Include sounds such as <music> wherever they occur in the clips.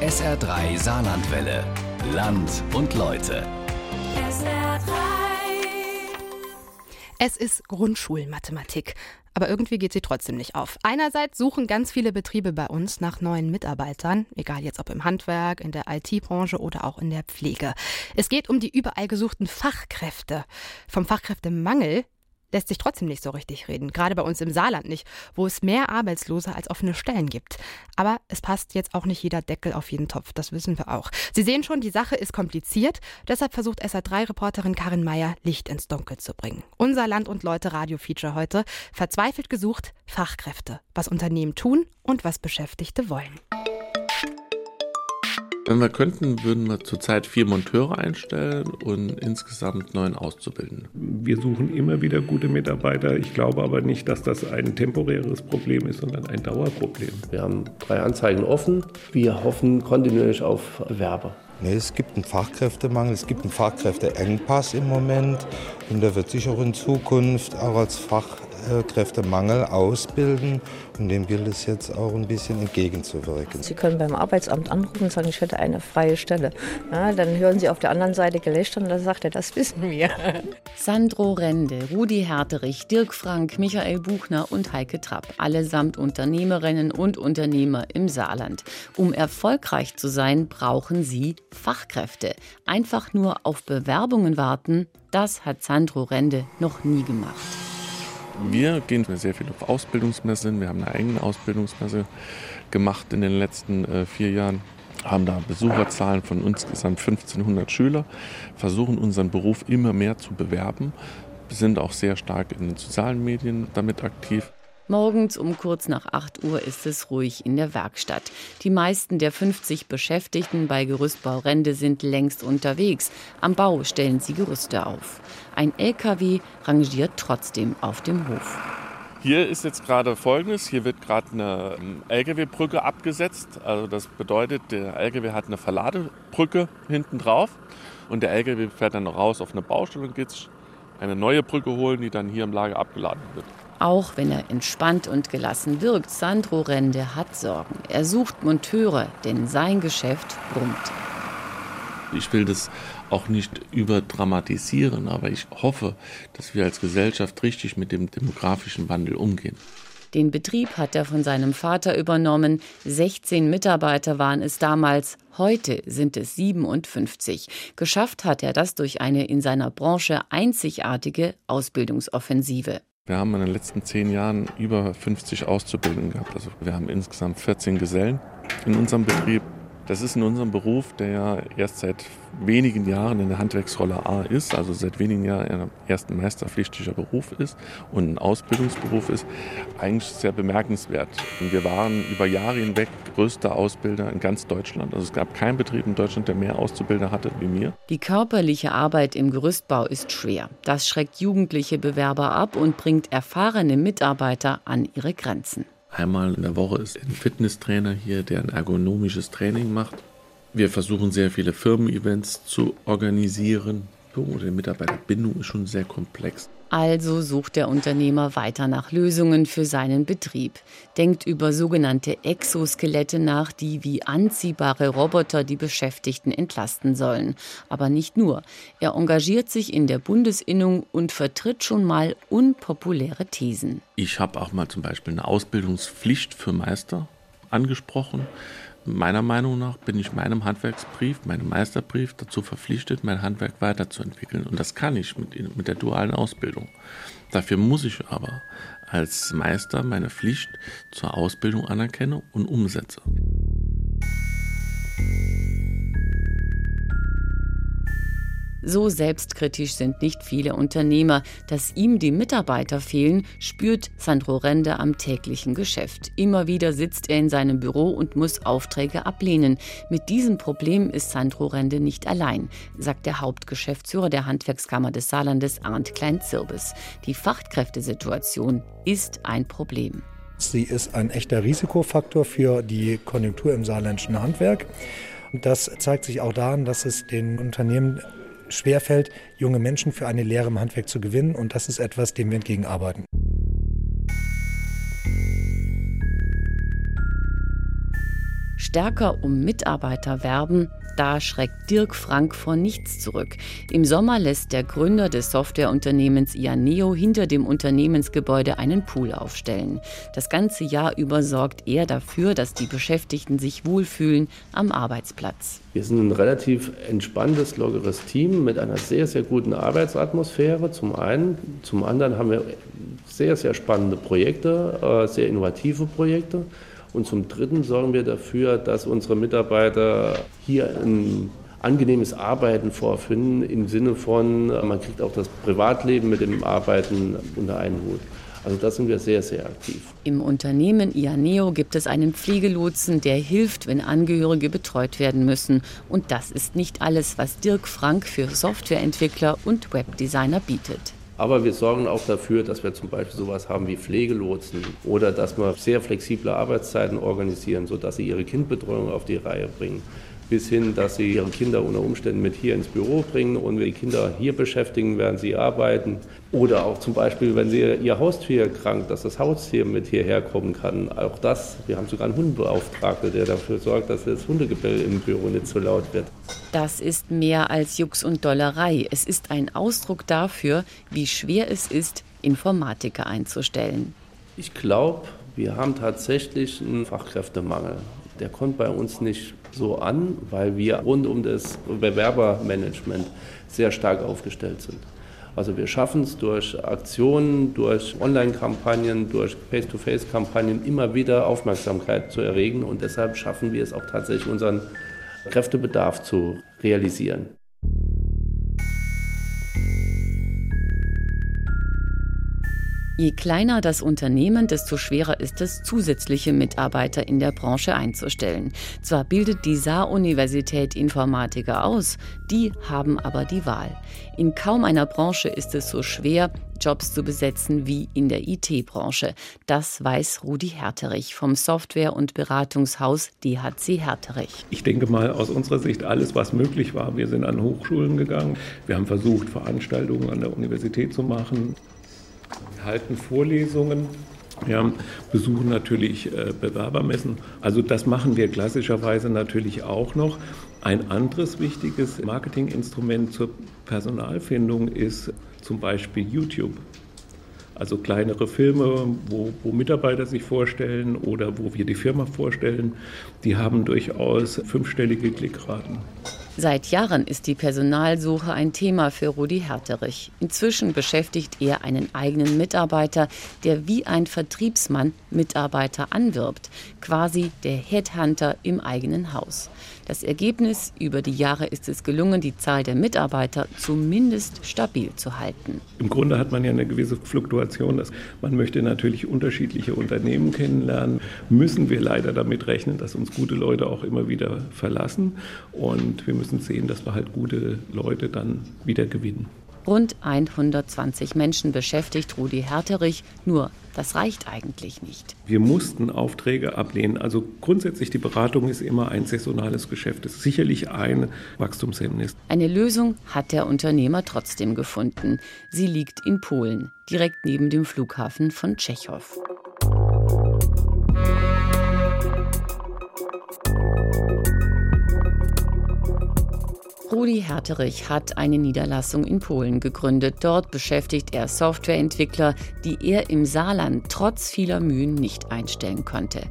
SR3 Saarlandwelle. Land und Leute. SR3. Es ist Grundschulmathematik. Aber irgendwie geht sie trotzdem nicht auf. Einerseits suchen ganz viele Betriebe bei uns nach neuen Mitarbeitern, egal jetzt ob im Handwerk, in der IT-Branche oder auch in der Pflege. Es geht um die überall gesuchten Fachkräfte. Vom Fachkräftemangel lässt sich trotzdem nicht so richtig reden, gerade bei uns im Saarland nicht, wo es mehr Arbeitslose als offene Stellen gibt. Aber es passt jetzt auch nicht jeder Deckel auf jeden Topf, das wissen wir auch. Sie sehen schon, die Sache ist kompliziert, deshalb versucht SA3-Reporterin Karin Meyer, Licht ins Dunkel zu bringen. Unser Land und Leute Radio-Feature heute, verzweifelt gesucht, Fachkräfte, was Unternehmen tun und was Beschäftigte wollen. Wenn wir könnten, würden wir zurzeit vier Monteure einstellen und insgesamt neun Auszubildende. Wir suchen immer wieder gute Mitarbeiter. Ich glaube aber nicht, dass das ein temporäres Problem ist, sondern ein Dauerproblem. Wir haben drei Anzeigen offen. Wir hoffen kontinuierlich auf Bewerber. Nee, es gibt einen Fachkräftemangel, es gibt einen Fachkräfteengpass im Moment und der wird sich auch in Zukunft auch als Fachkräftemangel ausbilden und dem gilt es jetzt auch ein bisschen entgegenzuwirken. Sie können beim Arbeitsamt anrufen und sagen, ich hätte eine freie Stelle. Ja, dann hören Sie auf der anderen Seite Gelächter und dann sagt er, das wissen wir. <laughs> Sandro Rende, Rudi Herterich, Dirk Frank, Michael Buchner und Heike Trapp, allesamt Unternehmerinnen und Unternehmer im Saarland. Um erfolgreich zu sein, brauchen sie Fachkräfte. Einfach nur auf Bewerbungen warten, das hat Sandro Rende noch nie gemacht. Wir gehen sehr viel auf Ausbildungsmessen. Wir haben eine eigene Ausbildungsmesse gemacht in den letzten äh, vier Jahren haben da Besucherzahlen von insgesamt 1500 Schüler, versuchen unseren Beruf immer mehr zu bewerben, sind auch sehr stark in den sozialen Medien damit aktiv. Morgens um kurz nach 8 Uhr ist es ruhig in der Werkstatt. Die meisten der 50 Beschäftigten bei Gerüstbau Rende sind längst unterwegs. Am Bau stellen sie Gerüste auf. Ein LKW rangiert trotzdem auf dem Hof. Hier ist jetzt gerade Folgendes. Hier wird gerade eine ähm, LKW-Brücke abgesetzt. Also das bedeutet, der LKW hat eine Verladebrücke hinten drauf und der LKW fährt dann raus auf eine Baustelle und geht eine neue Brücke holen, die dann hier im Lager abgeladen wird. Auch wenn er entspannt und gelassen wirkt, Sandro Rende hat Sorgen. Er sucht Monteure, denn sein Geschäft brummt. Ich will das auch nicht überdramatisieren, aber ich hoffe, dass wir als Gesellschaft richtig mit dem demografischen Wandel umgehen. Den Betrieb hat er von seinem Vater übernommen. 16 Mitarbeiter waren es damals. Heute sind es 57. Geschafft hat er das durch eine in seiner Branche einzigartige Ausbildungsoffensive. Wir haben in den letzten zehn Jahren über 50 Auszubildende gehabt. Also wir haben insgesamt 14 Gesellen in unserem Betrieb. Das ist in unserem Beruf, der ja erst seit wenigen Jahren in der Handwerksrolle A ist, also seit wenigen Jahren erst ein meisterpflichtiger Beruf ist und ein Ausbildungsberuf ist, eigentlich sehr bemerkenswert. Und wir waren über Jahre hinweg größter Ausbilder in ganz Deutschland. Also es gab keinen Betrieb in Deutschland, der mehr Auszubilder hatte wie mir. Die körperliche Arbeit im Gerüstbau ist schwer. Das schreckt jugendliche Bewerber ab und bringt erfahrene Mitarbeiter an ihre Grenzen. Einmal in der Woche ist ein Fitnesstrainer hier, der ein ergonomisches Training macht. Wir versuchen sehr viele Firmen-Events zu organisieren. Die Mitarbeiterbindung ist schon sehr komplex. Also sucht der Unternehmer weiter nach Lösungen für seinen Betrieb, denkt über sogenannte Exoskelette nach, die wie anziehbare Roboter die Beschäftigten entlasten sollen. Aber nicht nur. Er engagiert sich in der Bundesinnung und vertritt schon mal unpopuläre Thesen. Ich habe auch mal zum Beispiel eine Ausbildungspflicht für Meister angesprochen. Meiner Meinung nach bin ich meinem Handwerksbrief, meinem Meisterbrief dazu verpflichtet, mein Handwerk weiterzuentwickeln. Und das kann ich mit, mit der dualen Ausbildung. Dafür muss ich aber als Meister meine Pflicht zur Ausbildung anerkennen und umsetze. So selbstkritisch sind nicht viele Unternehmer. Dass ihm die Mitarbeiter fehlen, spürt Sandro Rende am täglichen Geschäft. Immer wieder sitzt er in seinem Büro und muss Aufträge ablehnen. Mit diesem Problem ist Sandro Rende nicht allein, sagt der Hauptgeschäftsführer der Handwerkskammer des Saarlandes Arndt Klein-Zirbes. Die Fachkräftesituation ist ein Problem. Sie ist ein echter Risikofaktor für die Konjunktur im saarländischen Handwerk. Das zeigt sich auch daran, dass es den Unternehmen schwerfällt, junge Menschen für eine Lehre im Handwerk zu gewinnen. Und das ist etwas, dem wir entgegenarbeiten. Stärker um Mitarbeiter werben, da schreckt Dirk Frank vor nichts zurück. Im Sommer lässt der Gründer des Softwareunternehmens Ianeo hinter dem Unternehmensgebäude einen Pool aufstellen. Das ganze Jahr über sorgt er dafür, dass die Beschäftigten sich wohlfühlen am Arbeitsplatz. Wir sind ein relativ entspanntes, lockeres Team mit einer sehr, sehr guten Arbeitsatmosphäre zum einen. Zum anderen haben wir sehr, sehr spannende Projekte, äh, sehr innovative Projekte. Und zum Dritten sorgen wir dafür, dass unsere Mitarbeiter hier ein angenehmes Arbeiten vorfinden, im Sinne von, man kriegt auch das Privatleben mit dem Arbeiten unter einen Hut. Also da sind wir sehr, sehr aktiv. Im Unternehmen Ianeo gibt es einen Pflegelotsen, der hilft, wenn Angehörige betreut werden müssen. Und das ist nicht alles, was Dirk Frank für Softwareentwickler und Webdesigner bietet. Aber wir sorgen auch dafür, dass wir zum Beispiel sowas haben wie Pflegelotsen oder dass wir sehr flexible Arbeitszeiten organisieren, sodass sie ihre Kindbetreuung auf die Reihe bringen bis hin, dass sie ihre Kinder unter Umständen mit hier ins Büro bringen und die Kinder hier beschäftigen, während sie arbeiten. Oder auch zum Beispiel, wenn sie ihr Haustier krankt, dass das Haustier mit hierher kommen kann. Auch das, wir haben sogar einen Hundebeauftragten, der dafür sorgt, dass das Hundegebell im Büro nicht zu laut wird. Das ist mehr als Jux und Dollerei. Es ist ein Ausdruck dafür, wie schwer es ist, Informatiker einzustellen. Ich glaube, wir haben tatsächlich einen Fachkräftemangel. Der kommt bei uns nicht so an, weil wir rund um das Bewerbermanagement sehr stark aufgestellt sind. Also wir schaffen es durch Aktionen, durch Online-Kampagnen, durch Face-to-Face-Kampagnen immer wieder Aufmerksamkeit zu erregen und deshalb schaffen wir es auch tatsächlich unseren Kräftebedarf zu realisieren. Je kleiner das Unternehmen, desto schwerer ist es, zusätzliche Mitarbeiter in der Branche einzustellen. Zwar bildet die Saar-Universität Informatiker aus, die haben aber die Wahl. In kaum einer Branche ist es so schwer, Jobs zu besetzen wie in der IT-Branche. Das weiß Rudi Herterich vom Software- und Beratungshaus DHC Herterich. Ich denke mal aus unserer Sicht alles, was möglich war. Wir sind an Hochschulen gegangen. Wir haben versucht, Veranstaltungen an der Universität zu machen halten Vorlesungen. Wir besuchen natürlich äh, Bewerbermessen. Also das machen wir klassischerweise natürlich auch noch. Ein anderes wichtiges Marketinginstrument zur Personalfindung ist zum Beispiel YouTube. Also kleinere Filme, wo, wo, Mitarbeiter sich vorstellen oder wo wir die Firma vorstellen, die haben durchaus fünfstellige Klickraten. Seit Jahren ist die Personalsuche ein Thema für Rudi Herterich. Inzwischen beschäftigt er einen eigenen Mitarbeiter, der wie ein Vertriebsmann Mitarbeiter anwirbt, quasi der Headhunter im eigenen Haus. Das Ergebnis über die Jahre ist es gelungen, die Zahl der Mitarbeiter zumindest stabil zu halten. Im Grunde hat man ja eine gewisse Fluktuation. Dass man möchte natürlich unterschiedliche Unternehmen kennenlernen. Müssen wir leider damit rechnen, dass uns gute Leute auch immer wieder verlassen. Und wir müssen sehen, dass wir halt gute Leute dann wieder gewinnen. Rund 120 Menschen beschäftigt Rudi Herterich, nur das reicht eigentlich nicht. Wir mussten Aufträge ablehnen. Also grundsätzlich die Beratung ist immer ein saisonales Geschäft. Es ist sicherlich ein Wachstumshemmnis. Eine Lösung hat der Unternehmer trotzdem gefunden. Sie liegt in Polen, direkt neben dem Flughafen von Tschechow. Rudi Herterich hat eine Niederlassung in Polen gegründet. Dort beschäftigt er Softwareentwickler, die er im Saarland trotz vieler Mühen nicht einstellen konnte.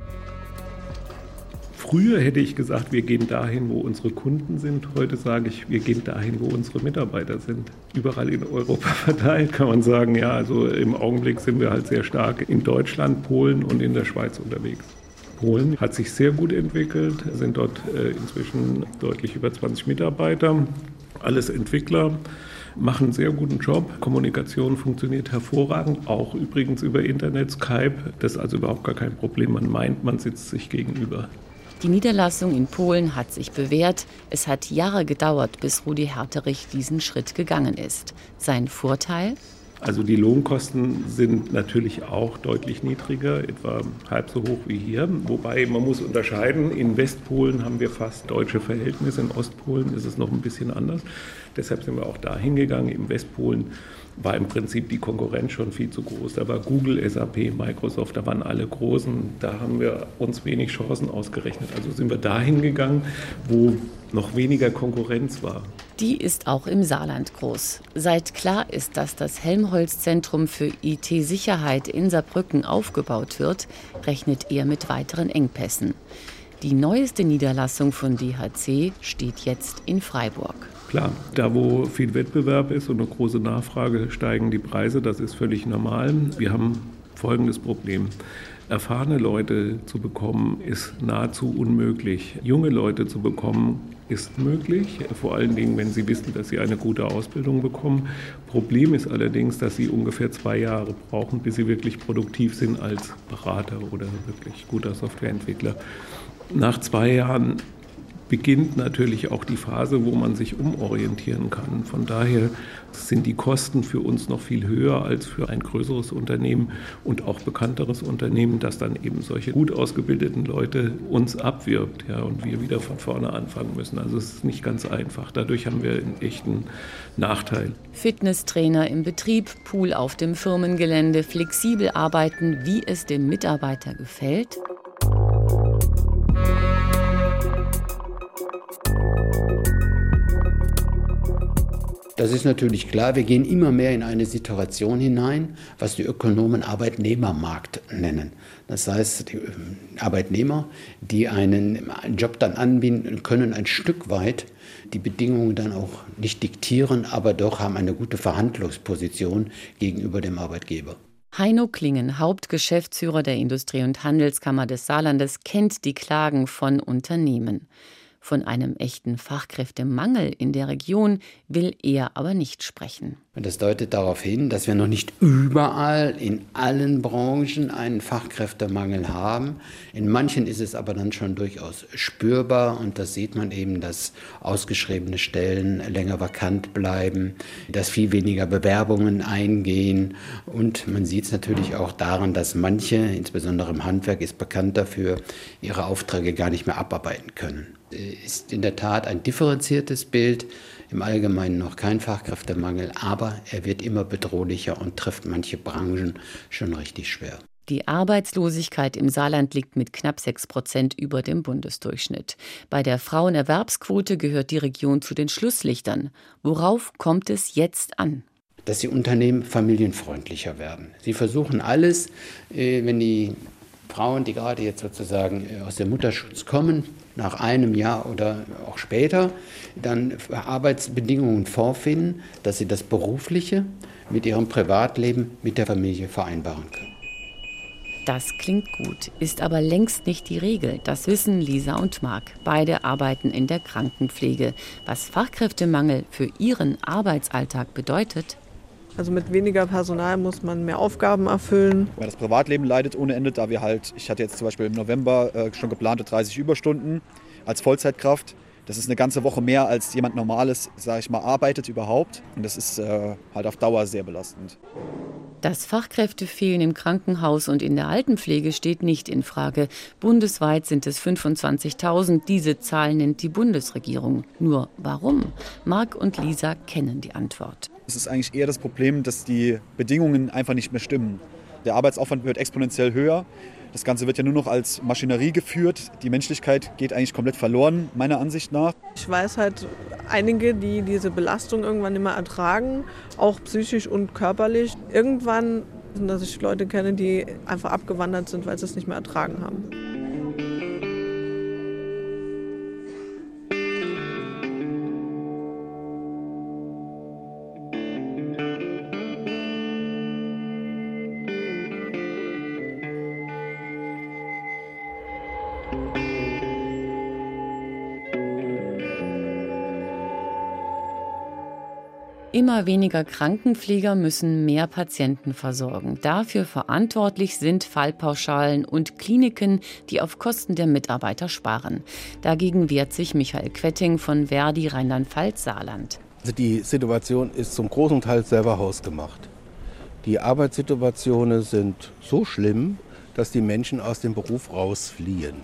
Früher hätte ich gesagt, wir gehen dahin, wo unsere Kunden sind. Heute sage ich, wir gehen dahin, wo unsere Mitarbeiter sind. Überall in Europa <laughs> verteilt kann man sagen, ja, also im Augenblick sind wir halt sehr stark in Deutschland, Polen und in der Schweiz unterwegs. Polen hat sich sehr gut entwickelt, sind dort äh, inzwischen deutlich über 20 Mitarbeiter, alles Entwickler machen einen sehr guten Job. Kommunikation funktioniert hervorragend, auch übrigens über Internet, Skype. Das ist also überhaupt gar kein Problem. Man meint, man sitzt sich gegenüber. Die Niederlassung in Polen hat sich bewährt. Es hat Jahre gedauert, bis Rudi Herterich diesen Schritt gegangen ist. Sein Vorteil? Also die Lohnkosten sind natürlich auch deutlich niedriger, etwa halb so hoch wie hier. Wobei man muss unterscheiden, in Westpolen haben wir fast deutsche Verhältnisse, in Ostpolen ist es noch ein bisschen anders. Deshalb sind wir auch da hingegangen. Im Westpolen war im Prinzip die Konkurrenz schon viel zu groß. Da war Google, SAP, Microsoft, da waren alle Großen. Da haben wir uns wenig Chancen ausgerechnet. Also sind wir dahin gegangen, wo noch weniger Konkurrenz war. Die ist auch im Saarland groß. Seit klar ist, dass das Helmholtz-Zentrum für IT-Sicherheit in Saarbrücken aufgebaut wird, rechnet er mit weiteren Engpässen. Die neueste Niederlassung von DHC steht jetzt in Freiburg. Klar, da wo viel Wettbewerb ist und eine große Nachfrage, steigen die Preise. Das ist völlig normal. Wir haben folgendes Problem. Erfahrene Leute zu bekommen, ist nahezu unmöglich. Junge Leute zu bekommen, ist möglich, vor allen Dingen, wenn sie wissen, dass sie eine gute Ausbildung bekommen. Problem ist allerdings, dass sie ungefähr zwei Jahre brauchen, bis sie wirklich produktiv sind als Berater oder wirklich guter Softwareentwickler. Nach zwei Jahren beginnt natürlich auch die Phase, wo man sich umorientieren kann. Von daher sind die Kosten für uns noch viel höher als für ein größeres Unternehmen und auch bekannteres Unternehmen, das dann eben solche gut ausgebildeten Leute uns abwirbt ja, und wir wieder von vorne anfangen müssen. Also es ist nicht ganz einfach. Dadurch haben wir einen echten Nachteil. Fitnesstrainer im Betrieb, Pool auf dem Firmengelände, flexibel arbeiten, wie es dem Mitarbeiter gefällt. Das ist natürlich klar. Wir gehen immer mehr in eine Situation hinein, was die Ökonomen Arbeitnehmermarkt nennen. Das heißt, die ähm, Arbeitnehmer, die einen Job dann anbieten können, ein Stück weit die Bedingungen dann auch nicht diktieren, aber doch haben eine gute Verhandlungsposition gegenüber dem Arbeitgeber. Heino Klingen, Hauptgeschäftsführer der Industrie- und Handelskammer des Saarlandes, kennt die Klagen von Unternehmen. Von einem echten Fachkräftemangel in der Region will er aber nicht sprechen. Das deutet darauf hin, dass wir noch nicht überall in allen Branchen einen Fachkräftemangel haben. In manchen ist es aber dann schon durchaus spürbar und das sieht man eben, dass ausgeschriebene Stellen länger vakant bleiben, dass viel weniger Bewerbungen eingehen und man sieht es natürlich auch daran, dass manche, insbesondere im Handwerk, ist bekannt dafür, ihre Aufträge gar nicht mehr abarbeiten können. Ist in der Tat ein differenziertes Bild im Allgemeinen noch kein Fachkräftemangel, aber er wird immer bedrohlicher und trifft manche Branchen schon richtig schwer. Die Arbeitslosigkeit im Saarland liegt mit knapp 6 Prozent über dem Bundesdurchschnitt. Bei der Frauenerwerbsquote gehört die Region zu den Schlusslichtern. Worauf kommt es jetzt an? Dass die Unternehmen familienfreundlicher werden. Sie versuchen alles, äh, wenn die Frauen, die gerade jetzt sozusagen äh, aus dem Mutterschutz kommen, nach einem Jahr oder auch später, dann Arbeitsbedingungen vorfinden, dass sie das Berufliche mit ihrem Privatleben, mit der Familie vereinbaren können. Das klingt gut, ist aber längst nicht die Regel. Das wissen Lisa und Marc. Beide arbeiten in der Krankenpflege. Was Fachkräftemangel für ihren Arbeitsalltag bedeutet, also mit weniger Personal muss man mehr Aufgaben erfüllen. Das Privatleben leidet ohne Ende, da wir halt, ich hatte jetzt zum Beispiel im November äh, schon geplante 30 Überstunden als Vollzeitkraft. Das ist eine ganze Woche mehr, als jemand Normales, sage ich mal, arbeitet überhaupt. Und das ist äh, halt auf Dauer sehr belastend. Das Fachkräftefehlen im Krankenhaus und in der Altenpflege steht nicht in Frage. Bundesweit sind es 25.000. Diese Zahl nennt die Bundesregierung. Nur warum? Marc und Lisa kennen die Antwort. Es ist eigentlich eher das Problem, dass die Bedingungen einfach nicht mehr stimmen. Der Arbeitsaufwand wird exponentiell höher. Das Ganze wird ja nur noch als Maschinerie geführt. Die Menschlichkeit geht eigentlich komplett verloren, meiner Ansicht nach. Ich weiß halt einige, die diese Belastung irgendwann immer ertragen, auch psychisch und körperlich. Irgendwann, dass ich Leute kenne, die einfach abgewandert sind, weil sie es nicht mehr ertragen haben. Immer weniger Krankenpfleger müssen mehr Patienten versorgen. Dafür verantwortlich sind Fallpauschalen und Kliniken, die auf Kosten der Mitarbeiter sparen. Dagegen wehrt sich Michael Quetting von Verdi Rheinland-Pfalz-Saarland. Also die Situation ist zum großen Teil selber hausgemacht. Die Arbeitssituationen sind so schlimm, dass die Menschen aus dem Beruf rausfliehen.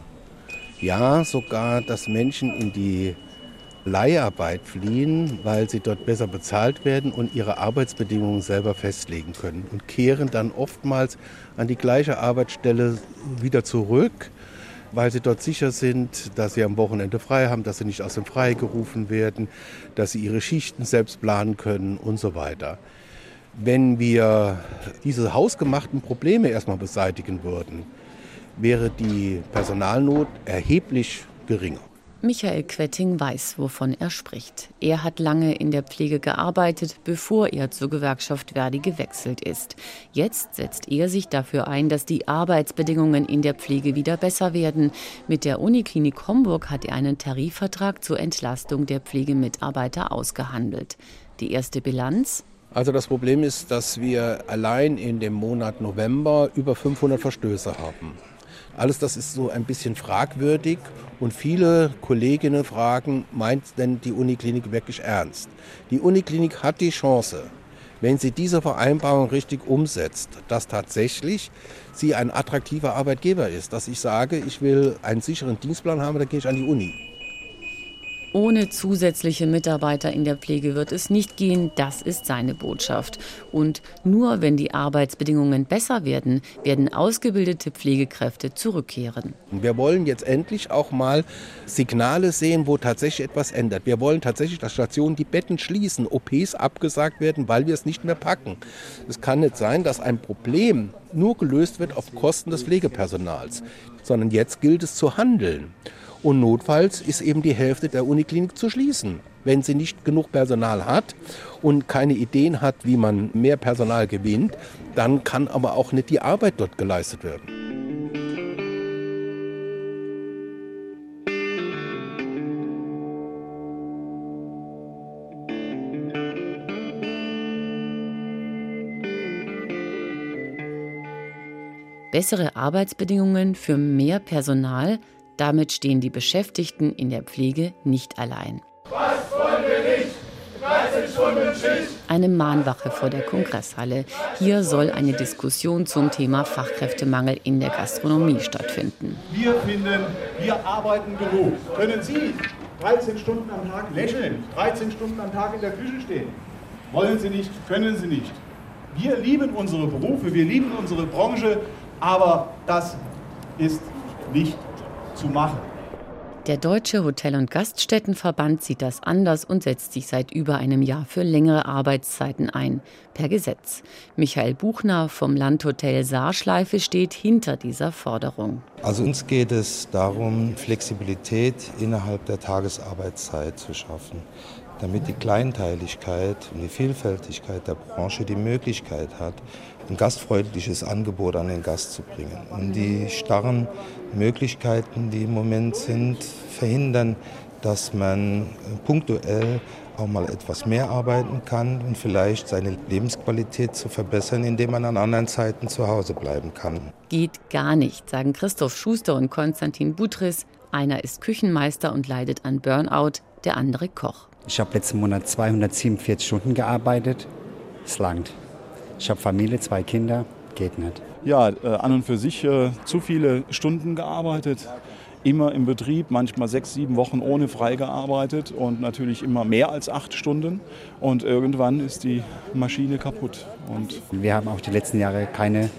Ja, sogar, dass Menschen in die Leiharbeit fliehen, weil sie dort besser bezahlt werden und ihre Arbeitsbedingungen selber festlegen können und kehren dann oftmals an die gleiche Arbeitsstelle wieder zurück, weil sie dort sicher sind, dass sie am Wochenende frei haben, dass sie nicht aus dem Frei gerufen werden, dass sie ihre Schichten selbst planen können und so weiter. Wenn wir diese hausgemachten Probleme erstmal beseitigen würden, wäre die Personalnot erheblich geringer. Michael Quetting weiß, wovon er spricht. Er hat lange in der Pflege gearbeitet, bevor er zur Gewerkschaft Verdi gewechselt ist. Jetzt setzt er sich dafür ein, dass die Arbeitsbedingungen in der Pflege wieder besser werden. Mit der Uniklinik Homburg hat er einen Tarifvertrag zur Entlastung der Pflegemitarbeiter ausgehandelt. Die erste Bilanz? Also das Problem ist, dass wir allein in dem Monat November über 500 Verstöße haben. Alles das ist so ein bisschen fragwürdig und viele Kolleginnen fragen, meint denn die Uniklinik wirklich ernst? Die Uniklinik hat die Chance, wenn sie diese Vereinbarung richtig umsetzt, dass tatsächlich sie ein attraktiver Arbeitgeber ist. Dass ich sage, ich will einen sicheren Dienstplan haben, dann gehe ich an die Uni. Ohne zusätzliche Mitarbeiter in der Pflege wird es nicht gehen, das ist seine Botschaft. Und nur wenn die Arbeitsbedingungen besser werden, werden ausgebildete Pflegekräfte zurückkehren. Wir wollen jetzt endlich auch mal Signale sehen, wo tatsächlich etwas ändert. Wir wollen tatsächlich, dass Stationen die Betten schließen, OPs abgesagt werden, weil wir es nicht mehr packen. Es kann nicht sein, dass ein Problem nur gelöst wird auf Kosten des Pflegepersonals, sondern jetzt gilt es zu handeln. Und notfalls ist eben die Hälfte der Uniklinik zu schließen. Wenn sie nicht genug Personal hat und keine Ideen hat, wie man mehr Personal gewinnt, dann kann aber auch nicht die Arbeit dort geleistet werden. Bessere Arbeitsbedingungen für mehr Personal damit stehen die Beschäftigten in der Pflege nicht allein. Was wollen wir nicht? 13 Stunden Schicht. Eine Mahnwache vor der Kongresshalle. Hier soll eine Diskussion zum Thema Fachkräftemangel in der Gastronomie stattfinden. Wir finden, wir arbeiten genug. Können Sie 13 Stunden am Tag lächeln, 13 Stunden am Tag in der Küche stehen? Wollen Sie nicht, können Sie nicht. Wir lieben unsere Berufe, wir lieben unsere Branche, aber das ist nicht zu machen. Der Deutsche Hotel- und Gaststättenverband sieht das anders und setzt sich seit über einem Jahr für längere Arbeitszeiten ein, per Gesetz. Michael Buchner vom Landhotel Saarschleife steht hinter dieser Forderung. Also uns geht es darum, Flexibilität innerhalb der Tagesarbeitszeit zu schaffen damit die Kleinteiligkeit und die Vielfältigkeit der Branche die Möglichkeit hat, ein gastfreundliches Angebot an den Gast zu bringen. Und die starren Möglichkeiten, die im Moment sind, verhindern, dass man punktuell auch mal etwas mehr arbeiten kann und vielleicht seine Lebensqualität zu verbessern, indem man an anderen Zeiten zu Hause bleiben kann. Geht gar nicht, sagen Christoph Schuster und Konstantin Butris. Einer ist Küchenmeister und leidet an Burnout, der andere Koch. Ich habe letzten Monat 247 Stunden gearbeitet. Es langt. Ich habe Familie, zwei Kinder, geht nicht. Ja, äh, an und für sich äh, zu viele Stunden gearbeitet. Immer im Betrieb, manchmal sechs, sieben Wochen ohne frei gearbeitet und natürlich immer mehr als acht Stunden. Und irgendwann ist die Maschine kaputt. Und Wir haben auch die letzten Jahre keine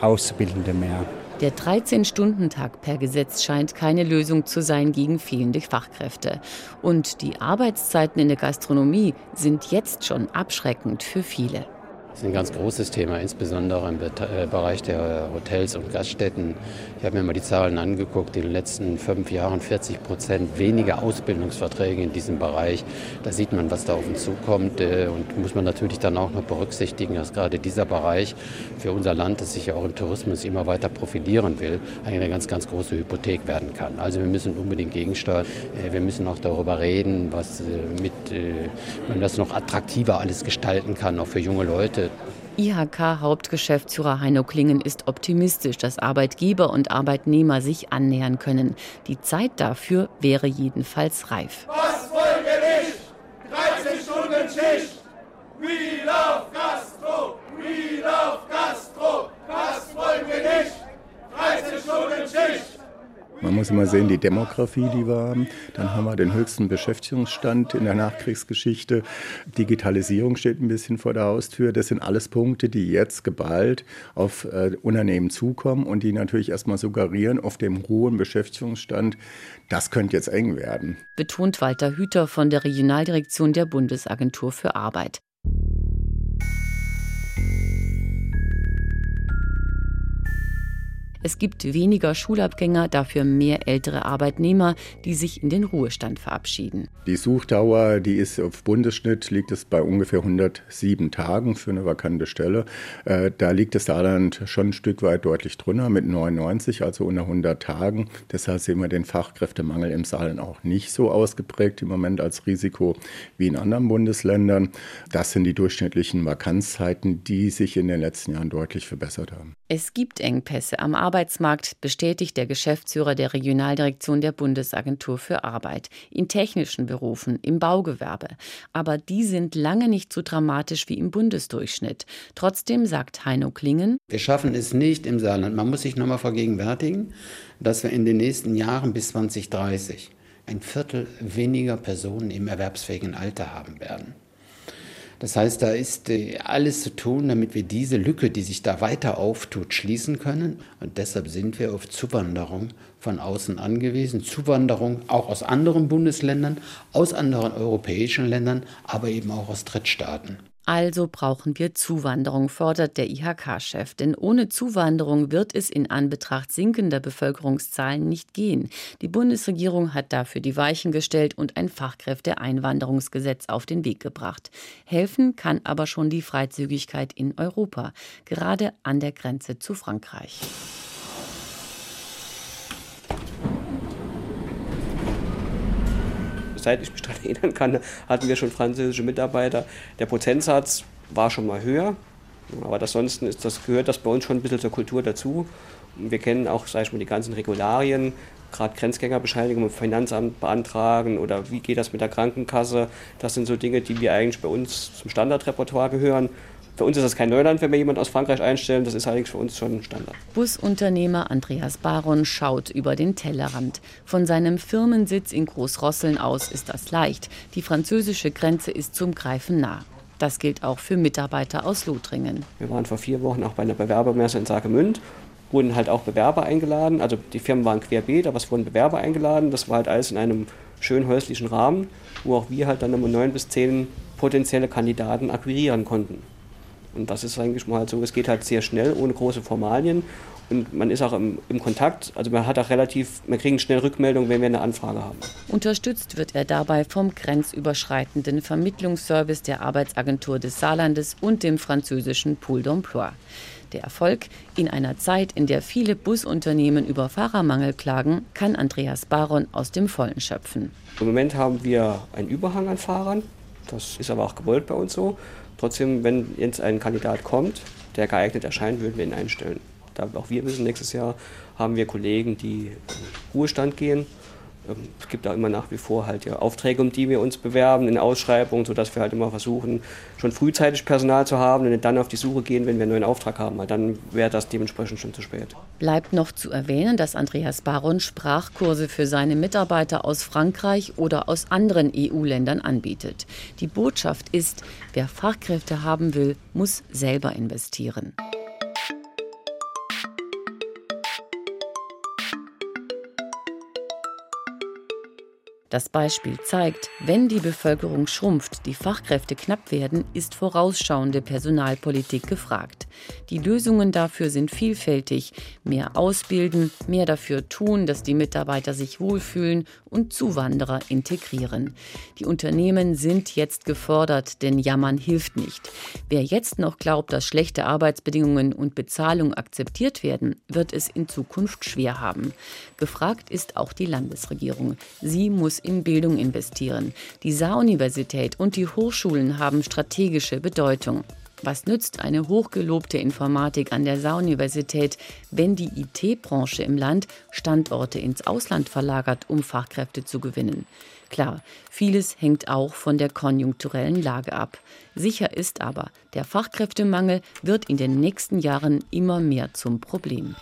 Auszubildende mehr. Der 13-Stunden-Tag per Gesetz scheint keine Lösung zu sein gegen fehlende Fachkräfte. Und die Arbeitszeiten in der Gastronomie sind jetzt schon abschreckend für viele. Das ist ein ganz großes Thema, insbesondere im äh, Bereich der Hotels und Gaststätten. Ich habe mir mal die Zahlen angeguckt, in den letzten fünf Jahren 40 Prozent weniger Ausbildungsverträge in diesem Bereich. Da sieht man, was da auf uns zukommt äh, und muss man natürlich dann auch noch berücksichtigen, dass gerade dieser Bereich für unser Land, das sich ja auch im Tourismus immer weiter profilieren will, eine ganz, ganz große Hypothek werden kann. Also wir müssen unbedingt gegensteuern. Äh, wir müssen auch darüber reden, was mit, man das noch attraktiver alles gestalten kann, auch für junge Leute berichtet. IHK-Hauptgeschäftsführer Heino Klingen ist optimistisch, dass Arbeitgeber und Arbeitnehmer sich annähern können. Die Zeit dafür wäre jedenfalls reif. Was wollen wir nicht? 13 Stunden Schicht. We love Man muss immer sehen, die Demografie, die wir haben. Dann haben wir den höchsten Beschäftigungsstand in der Nachkriegsgeschichte. Digitalisierung steht ein bisschen vor der Haustür. Das sind alles Punkte, die jetzt geballt auf äh, Unternehmen zukommen und die natürlich erstmal suggerieren, auf dem hohen Beschäftigungsstand, das könnte jetzt eng werden. Betont Walter Hüter von der Regionaldirektion der Bundesagentur für Arbeit. Es gibt weniger Schulabgänger, dafür mehr ältere Arbeitnehmer, die sich in den Ruhestand verabschieden. Die Suchdauer, die ist auf Bundesschnitt, liegt es bei ungefähr 107 Tagen für eine vakante Stelle. Äh, da liegt das Saarland schon ein Stück weit deutlich drunter mit 99, also unter 100 Tagen. Deshalb sehen wir den Fachkräftemangel im Saarland auch nicht so ausgeprägt im Moment als Risiko wie in anderen Bundesländern. Das sind die durchschnittlichen Vakanzzeiten, die sich in den letzten Jahren deutlich verbessert haben. Es gibt Engpässe am Arbeitsmarkt, bestätigt der Geschäftsführer der Regionaldirektion der Bundesagentur für Arbeit, in technischen Berufen, im Baugewerbe. Aber die sind lange nicht so dramatisch wie im Bundesdurchschnitt. Trotzdem sagt Heino Klingen, wir schaffen es nicht im Saarland. Man muss sich noch mal vergegenwärtigen, dass wir in den nächsten Jahren bis 2030 ein Viertel weniger Personen im erwerbsfähigen Alter haben werden. Das heißt, da ist äh, alles zu tun, damit wir diese Lücke, die sich da weiter auftut, schließen können. Und deshalb sind wir auf Zuwanderung von außen angewiesen. Zuwanderung auch aus anderen Bundesländern, aus anderen europäischen Ländern, aber eben auch aus Drittstaaten. Also brauchen wir Zuwanderung, fordert der IHK-Chef. Denn ohne Zuwanderung wird es in Anbetracht sinkender Bevölkerungszahlen nicht gehen. Die Bundesregierung hat dafür die Weichen gestellt und ein Fachkräfteeinwanderungsgesetz auf den Weg gebracht. Helfen kann aber schon die Freizügigkeit in Europa, gerade an der Grenze zu Frankreich. Seit ich mich daran erinnern kann, hatten wir schon französische Mitarbeiter. Der Prozentsatz war schon mal höher, aber ansonsten ist das, gehört das bei uns schon ein bisschen zur Kultur dazu. wir kennen auch, sag ich mal, die ganzen Regularien, gerade Grenzgängerbescheinigung im Finanzamt beantragen oder wie geht das mit der Krankenkasse. Das sind so Dinge, die wir eigentlich bei uns zum Standardrepertoire gehören. Für uns ist das kein Neuland, wenn wir jemanden aus Frankreich einstellen. Das ist allerdings für uns schon Standard. Busunternehmer Andreas Baron schaut über den Tellerrand. Von seinem Firmensitz in Großrosseln aus ist das leicht. Die französische Grenze ist zum Greifen nah. Das gilt auch für Mitarbeiter aus Lothringen. Wir waren vor vier Wochen auch bei einer Bewerbermesse in Saargemünd wurden halt auch Bewerber eingeladen. Also die Firmen waren querbeet, aber es wurden Bewerber eingeladen. Das war halt alles in einem schönen häuslichen Rahmen, wo auch wir halt dann immer neun bis zehn potenzielle Kandidaten akquirieren konnten. Und das ist eigentlich mal so, es geht halt sehr schnell, ohne große Formalien. Und man ist auch im, im, Kontakt, also man hat auch relativ, man kriegt schnell Rückmeldung, wenn wir eine Anfrage haben. Unterstützt wird er dabei vom grenzüberschreitenden Vermittlungsservice der Arbeitsagentur des Saarlandes und dem französischen Pool d'Emploi. Der Erfolg in einer Zeit, in der viele Busunternehmen über Fahrermangel klagen, kann Andreas Baron aus dem Vollen schöpfen. Im Moment haben wir einen Überhang an Fahrern. Das ist aber auch gewollt bei uns so. Trotzdem, wenn jetzt ein Kandidat kommt, der geeignet erscheint, würden wir ihn einstellen. Da auch wir wissen, nächstes Jahr haben wir Kollegen, die in Ruhestand gehen es gibt auch immer nach wie vor halt ja Aufträge, um die wir uns bewerben in Ausschreibungen, sodass wir halt immer versuchen, schon frühzeitig Personal zu haben und dann auf die Suche gehen, wenn wir einen neuen Auftrag haben, weil dann wäre das dementsprechend schon zu spät. Bleibt noch zu erwähnen, dass Andreas Baron Sprachkurse für seine Mitarbeiter aus Frankreich oder aus anderen EU-Ländern anbietet. Die Botschaft ist, wer Fachkräfte haben will, muss selber investieren. Das Beispiel zeigt, wenn die Bevölkerung schrumpft, die Fachkräfte knapp werden, ist vorausschauende Personalpolitik gefragt. Die Lösungen dafür sind vielfältig. Mehr ausbilden, mehr dafür tun, dass die Mitarbeiter sich wohlfühlen und Zuwanderer integrieren. Die Unternehmen sind jetzt gefordert, denn Jammern hilft nicht. Wer jetzt noch glaubt, dass schlechte Arbeitsbedingungen und Bezahlung akzeptiert werden, wird es in Zukunft schwer haben. Gefragt ist auch die Landesregierung. Sie muss in Bildung investieren. Die Saaruniversität und die Hochschulen haben strategische Bedeutung. Was nützt eine hochgelobte Informatik an der Saaruniversität, wenn die IT-Branche im Land Standorte ins Ausland verlagert, um Fachkräfte zu gewinnen? Klar, vieles hängt auch von der konjunkturellen Lage ab. Sicher ist aber, der Fachkräftemangel wird in den nächsten Jahren immer mehr zum Problem.